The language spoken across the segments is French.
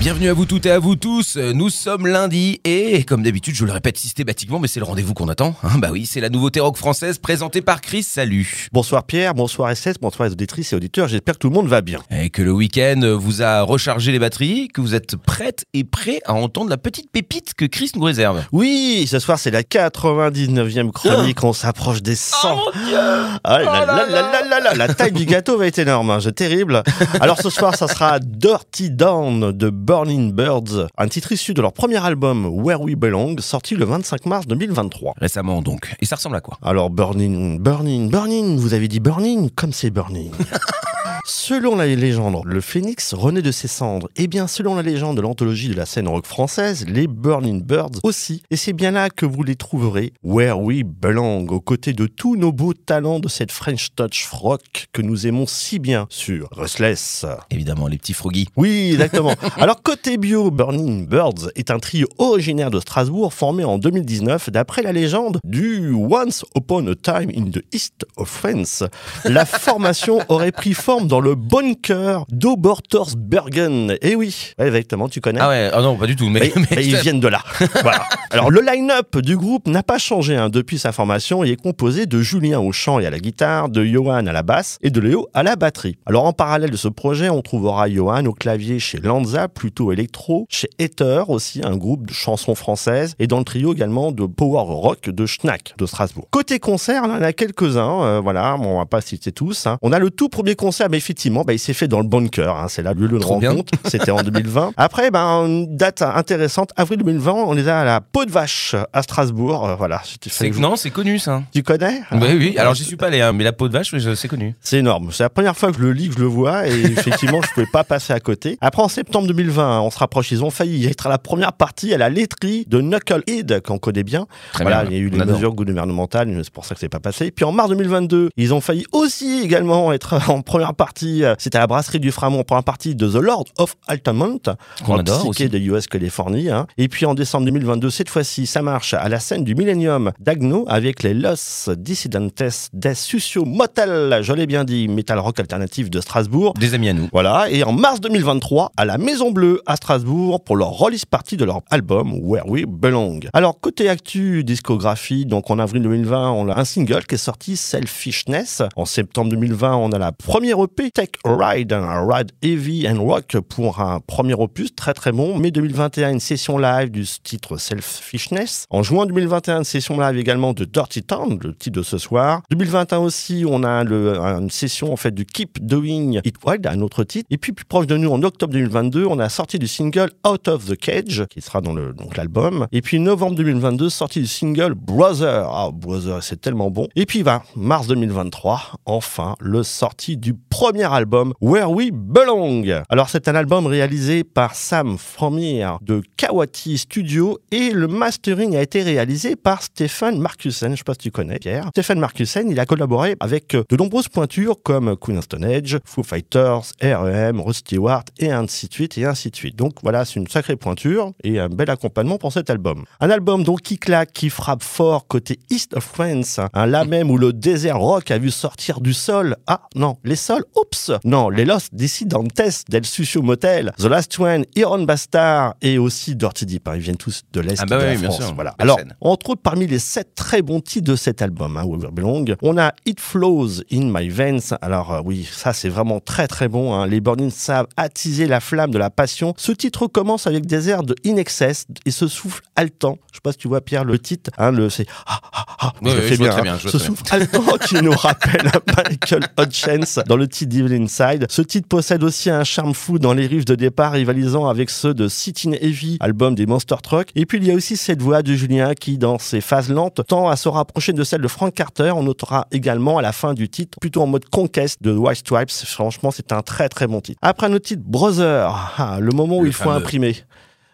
Bienvenue à vous toutes et à vous tous. Nous sommes lundi et, comme d'habitude, je le répète systématiquement, mais c'est le rendez-vous qu'on attend. Hein, bah oui, c'est la nouveauté rock française présentée par Chris. Salut. Bonsoir Pierre, bonsoir SS, bonsoir les auditrices et auditeurs. J'espère que tout le monde va bien. Et que le week-end vous a rechargé les batteries, que vous êtes prête et prêt à entendre la petite pépite que Chris nous réserve. Oui, ce soir c'est la 99e chronique. On s'approche des 100. Oh mon Dieu Ah, la, Oh la, la, taille du gâteau va être énorme, hein, c'est terrible. Alors ce soir, ça sera Dirty Dawn de Burning Birds, un titre issu de leur premier album Where We Belong, sorti le 25 mars 2023. Récemment donc. Et ça ressemble à quoi? Alors Burning, Burning, Burning, vous avez dit Burning comme c'est Burning. Selon la légende, le phénix renaît de ses cendres. Et bien, selon la légende de l'anthologie de la scène rock française, les Burning Birds aussi. Et c'est bien là que vous les trouverez, Where We Belong, aux côtés de tous nos beaux talents de cette French Touch rock que nous aimons si bien sur Restless. Évidemment, les petits froggies. Oui, exactement. Alors, côté bio, Burning Birds est un trio originaire de Strasbourg formé en 2019 d'après la légende du Once Upon a Time in the East of France. La formation aurait pris forme dans le bunker d'Obertorsbergen. Eh oui, exactement, tu connais Ah ouais, ah non, pas du tout. Mais, mais, mais- mais ils viennent de là. Voilà. Alors le line-up du groupe n'a pas changé hein, depuis sa formation et est composé de Julien au chant et à la guitare, de Johan à la basse et de Léo à la batterie. Alors en parallèle de ce projet, on trouvera Johan au clavier chez Lanza, plutôt électro, chez Ether aussi, un groupe de chansons françaises, et dans le trio également de power rock de Schnack de Strasbourg. Côté concert, là, il y en a quelques-uns, euh, voilà, bon, on va pas citer tous. hein. On a le tout premier concert, mais effectivement, bah, il s'est fait dans le bunker, hein, c'est là le lieu de rencontre. C'était en 2020. Après, ben, une date intéressante, avril 2020, on est à la Peau de Vache à Strasbourg. Euh, voilà, c'est non, c'est connu ça. Tu connais? Oui, oui. Alors j'y suis pas allé, hein, mais la peau de vache, c'est connu. C'est énorme. C'est la première fois que je le lis, que je le vois, et effectivement, je pouvais pas passer à côté. Après, en septembre 2020, on se rapproche. Ils ont failli être à la première partie à la laiterie de Knucklehead, qu'on connaît bien. Très voilà, bien. il y a eu les adore. mesures gouvernementales, c'est pour ça que c'est pas passé. Puis en mars 2022, ils ont failli aussi également être en première partie. Euh, C'était à la brasserie du Framont en première partie de The Lord of Altamont, Qu'on adore aussi. de US Californie. hein. Et puis en décembre 2022, cette fois-ci, ça marche à la scène du Millennium d'Agno avec les Los Dissidentes des Sucio Motel, je l'ai bien dit, metal rock alternatif de Strasbourg. Des amis à nous. Voilà, et en mars 2023, à la Maison Bleue à Strasbourg pour leur release party de leur album Where We Belong. Alors, côté actu discographie, donc en avril 2020, on a un single qui est sorti, Selfishness. En septembre 2020, on a la première EP, Take a Ride, un ride heavy and rock pour un premier opus très très bon. Mai 2021, une session live du titre Selfishness. En juin 2021, une session live également de Dirty Town, le titre de ce soir. 2021 aussi, on a une session en fait du Keep Doing It Wild, un autre titre. Et puis plus proche de nous, en octobre 2022, on a sorti du single Out of the Cage, qui sera dans l'album. Et puis novembre 2022, sorti du single Brother. Ah, Brother, c'est tellement bon. Et puis va mars 2023, enfin le sorti du premier album Where We Belong. Alors c'est un album réalisé par Sam Fromier de Kawati Studio et le mastering a été réalisé par Stephen Markusen. Je sais pas si tu connais Pierre. Stephen Markusen, il a collaboré avec euh, de nombreuses pointures comme Queen of Stone Age, Foo Fighters, R.E.M., Rod Stewart et ainsi de suite et ainsi de suite. Donc voilà, c'est une sacrée pointure et un bel accompagnement pour cet album. Un album donc qui claque, qui frappe fort côté East of France, un là même où le désert rock a vu sortir du sol. Ah non, les sols, oups Non, les Los Dissidentes del Sucio Motel, The Last One, Iron Bastard et aussi Dirty Deep. hein, ils viennent tous de l'Est Ah bah de la oui, bien France. sûr. Voilà. Alors, scène. entre autres, parmi les sept très bons titres de cet album, hein, Where Belong, on a It Flows in My Veins. Alors euh, oui, ça c'est vraiment très très bon. hein. Les Burning savent attiser la flamme de la passion. Ce titre commence avec des airs de In Excess et ce souffle haletant. Je sais pas si tu vois Pierre le titre. Hein, le c'est ah, ah, ah, Oui, je oui, fais je bien, hein. bien, je vois Ce souffle haletant qui nous rappelle Michael Hutchins dans le titre Devil Inside. Ce titre possède aussi un charme fou dans les riffs de départ rivalisant avec ceux de Sitting Heavy, album des Monster Truck. Et puis il y a aussi cette voix de Julien qui, dans ses phases lentes, tend à se rapprocher de celle de Frank Carter. On notera également à la fin du titre, plutôt en mode conquest de White Stripes. Franchement, c'est un très très bon titre. Après notre titre Brother, ah, le moment où Le il faut imprimer.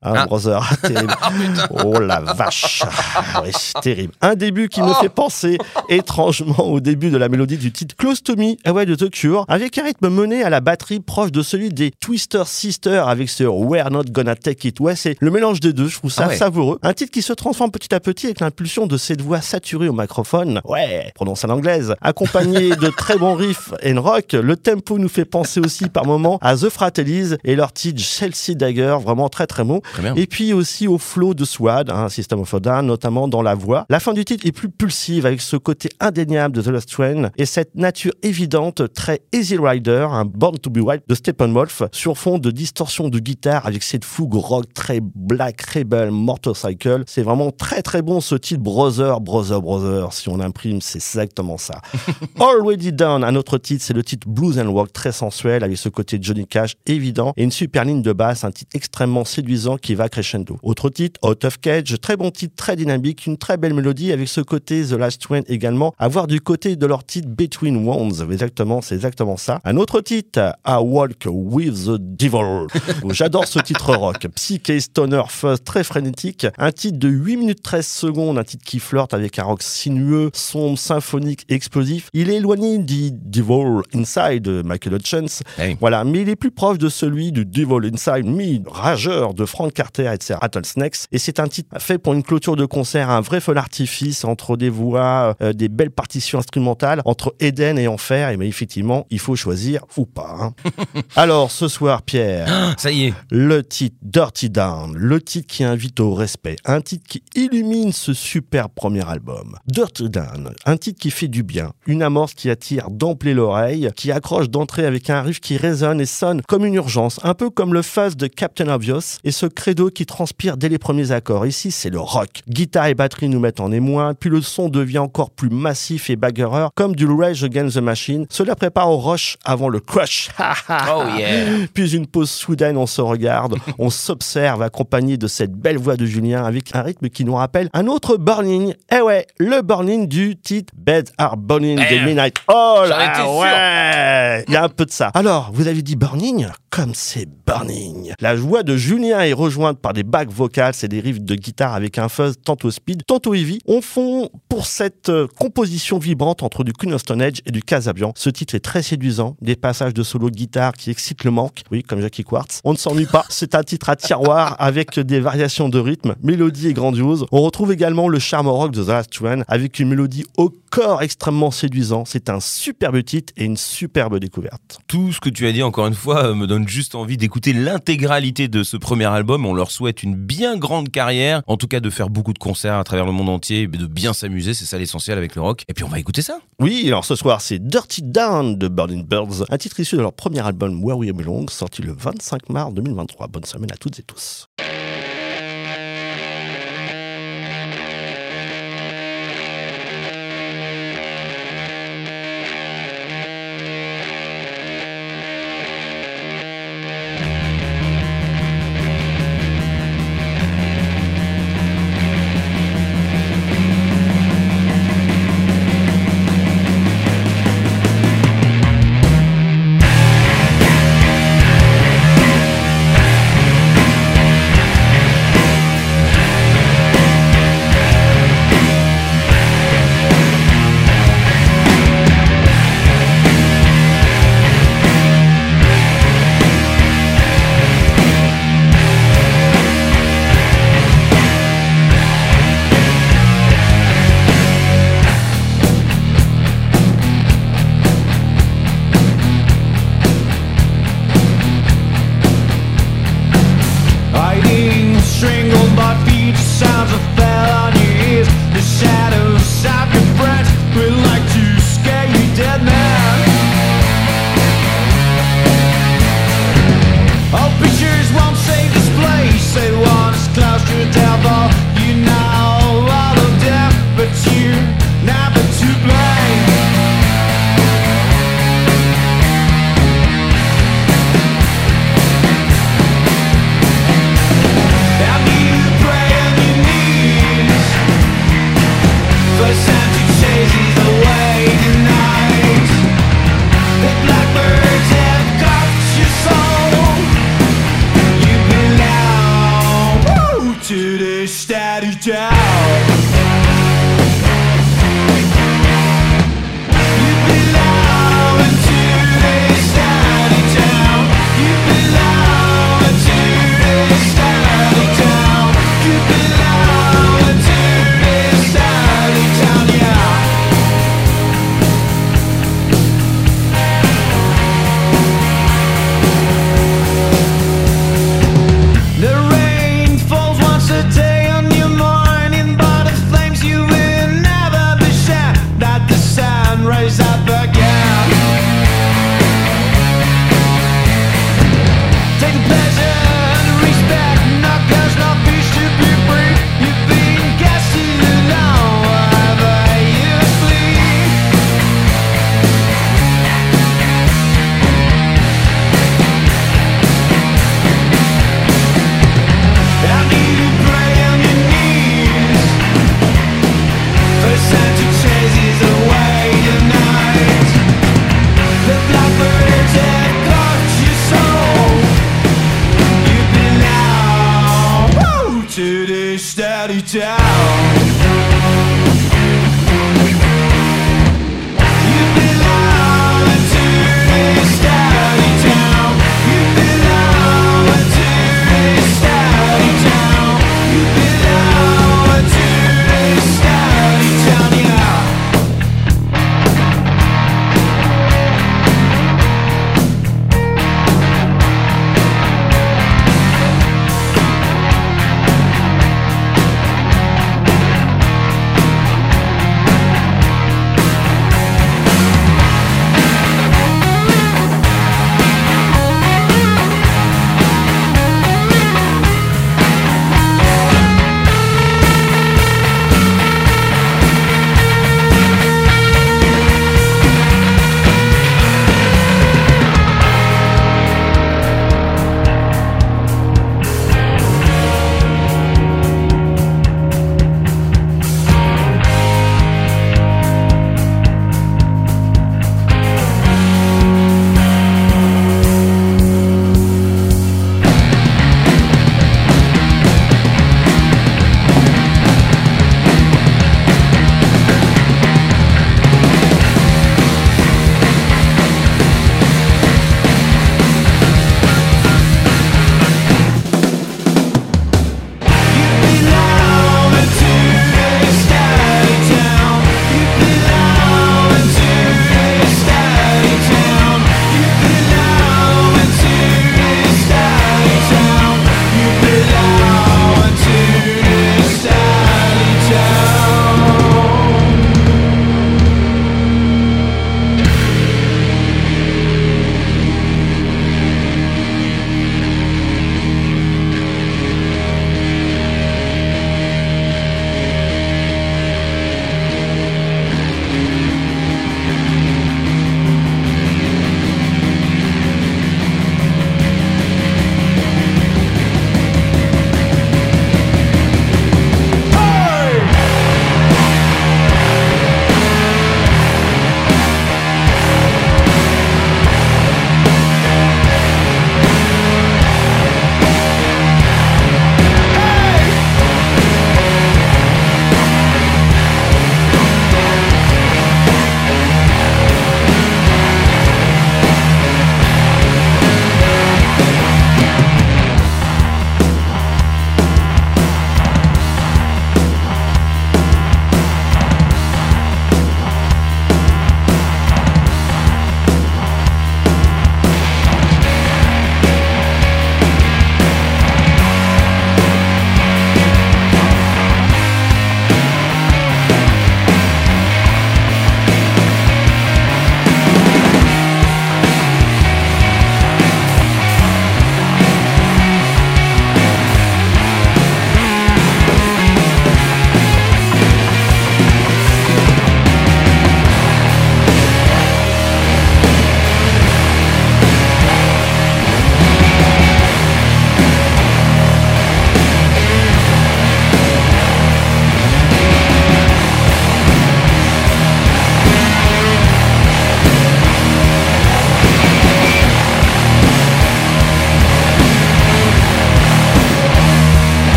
Hein, Ah. Brother, terrible. oh la vache. Ah oui, terrible. Un début qui me Oh. fait penser étrangement au début de la mélodie du titre Close to Me, ah ouais, de The Cure, avec un rythme mené à la batterie proche de celui des Twister Sisters avec ce We're Not Gonna Take It. Ouais, c'est le mélange des deux, je trouve ça Ah ouais. savoureux. Un titre qui se transforme petit à petit avec l'impulsion de cette voix saturée au microphone. Ouais, prononce à l'anglaise. Accompagné de très bons riffs and rock, le tempo nous fait penser aussi par moments à The Fratellis et leur titre Chelsea Dagger, vraiment très très bon. Et puis aussi au flow de Swad, un System of a Down, notamment dans la voix. La fin du titre est plus pulsive avec ce côté indéniable de The Last Train et cette nature évidente, très Easy Rider, un Born to be Wild de Steppenwolf, sur fond de distorsion de guitare avec cette fougue rock très Black Rebel Motorcycle. C'est vraiment très très bon ce titre Brother, Brother, Brother. Si on imprime, c'est exactement ça. Already Done, un autre titre, c'est le titre Blues and Rock, très sensuel, avec ce côté Johnny Cash évident, et une super ligne de basse, un titre extrêmement séduisant qui va crescendo. Autre titre, Out of Cage, très bon titre, très dynamique, une très belle mélodie, avec ce côté The Last Train également, à voir du côté de leur titre Between Wounds, exactement, c'est exactement ça. Un autre titre, A Walk with the Devil. J'adore ce titre rock, psyché, stoner, fuzz, très frénétique, un titre de 8 minutes 13 secondes, un titre qui flirte avec un rock sinueux, sombre, symphonique, explosif. Il est éloigné du Devil Inside de Michael Hutchins, Hey. voilà, mais il est plus proche de celui du Devil Inside Me, rageur de Frank Carter et de ses Rattlesnakes. Et c'est un titre fait pour une clôture de concert, un vrai feu d'artifice entre des voix, euh, des belles partitions instrumentales, entre Eden et Enfer. Et mais effectivement, il faut choisir ou pas. hein. Alors, ce soir, Pierre, Ça y est. le titre Dirty Down, le titre qui invite au respect, un titre qui illumine ce super premier album. Dirty Down, un titre qui fait du bien, une amorce qui attire d'emblée l'oreille, qui accroche d'entrée avec un riff qui résonne et sonne comme une urgence, un peu comme le fuzz de Captain Obvious et ce credo qui transpire dès les premiers accords. Ici, c'est le rock. Guitare et batterie nous mettent en émoi, puis le son devient encore plus massif et bagarreur, comme du Rage Against the Machine. Cela prépare au rush avant le crush. Oh yeah. Puis une pause soudaine, on se regarde, on s'observe accompagné de cette belle voix de Julien avec un rythme qui nous rappelle un autre burning. Eh ouais, le burning du titre Beds Are Burning de Merde. Midnight. Oh étais là ouais Il y a un peu de ça. Alors, vous avez dit burning Comme c'est burning. La voix de Julien est rejointe par des bacs vocales et des riffs de guitare avec un fuzz tantôt speed, tantôt heavy. On fond pour cette euh, composition vibrante entre du Queen of Stone Age et du Casabian. Ce titre est très séduisant, des passages de solo de guitare qui excitent le manque, oui, comme Jackie Quartz. On ne s'ennuie pas, c'est un titre à tiroir avec des variations de rythme, mélodie et grandiose. On retrouve également le charme rock de The Last One avec une mélodie au corps extrêmement séduisant. C'est un superbe titre et une superbe découverte. Tout ce que tu as dit encore une fois euh, me donne juste envie d'écouter l'intégralité de ce premier album. On leur souhaite une bien grande carrière, en tout cas de faire beaucoup de concerts à travers le monde entier, de bien s'amuser, c'est ça l'essentiel avec le rock. Et puis on va écouter ça. Oui, alors ce soir, c'est Dirty Down de Burning Birds, un titre issu de leur premier album Where We Belong, sorti le 25 mars 2023. Bonne semaine à toutes et tous.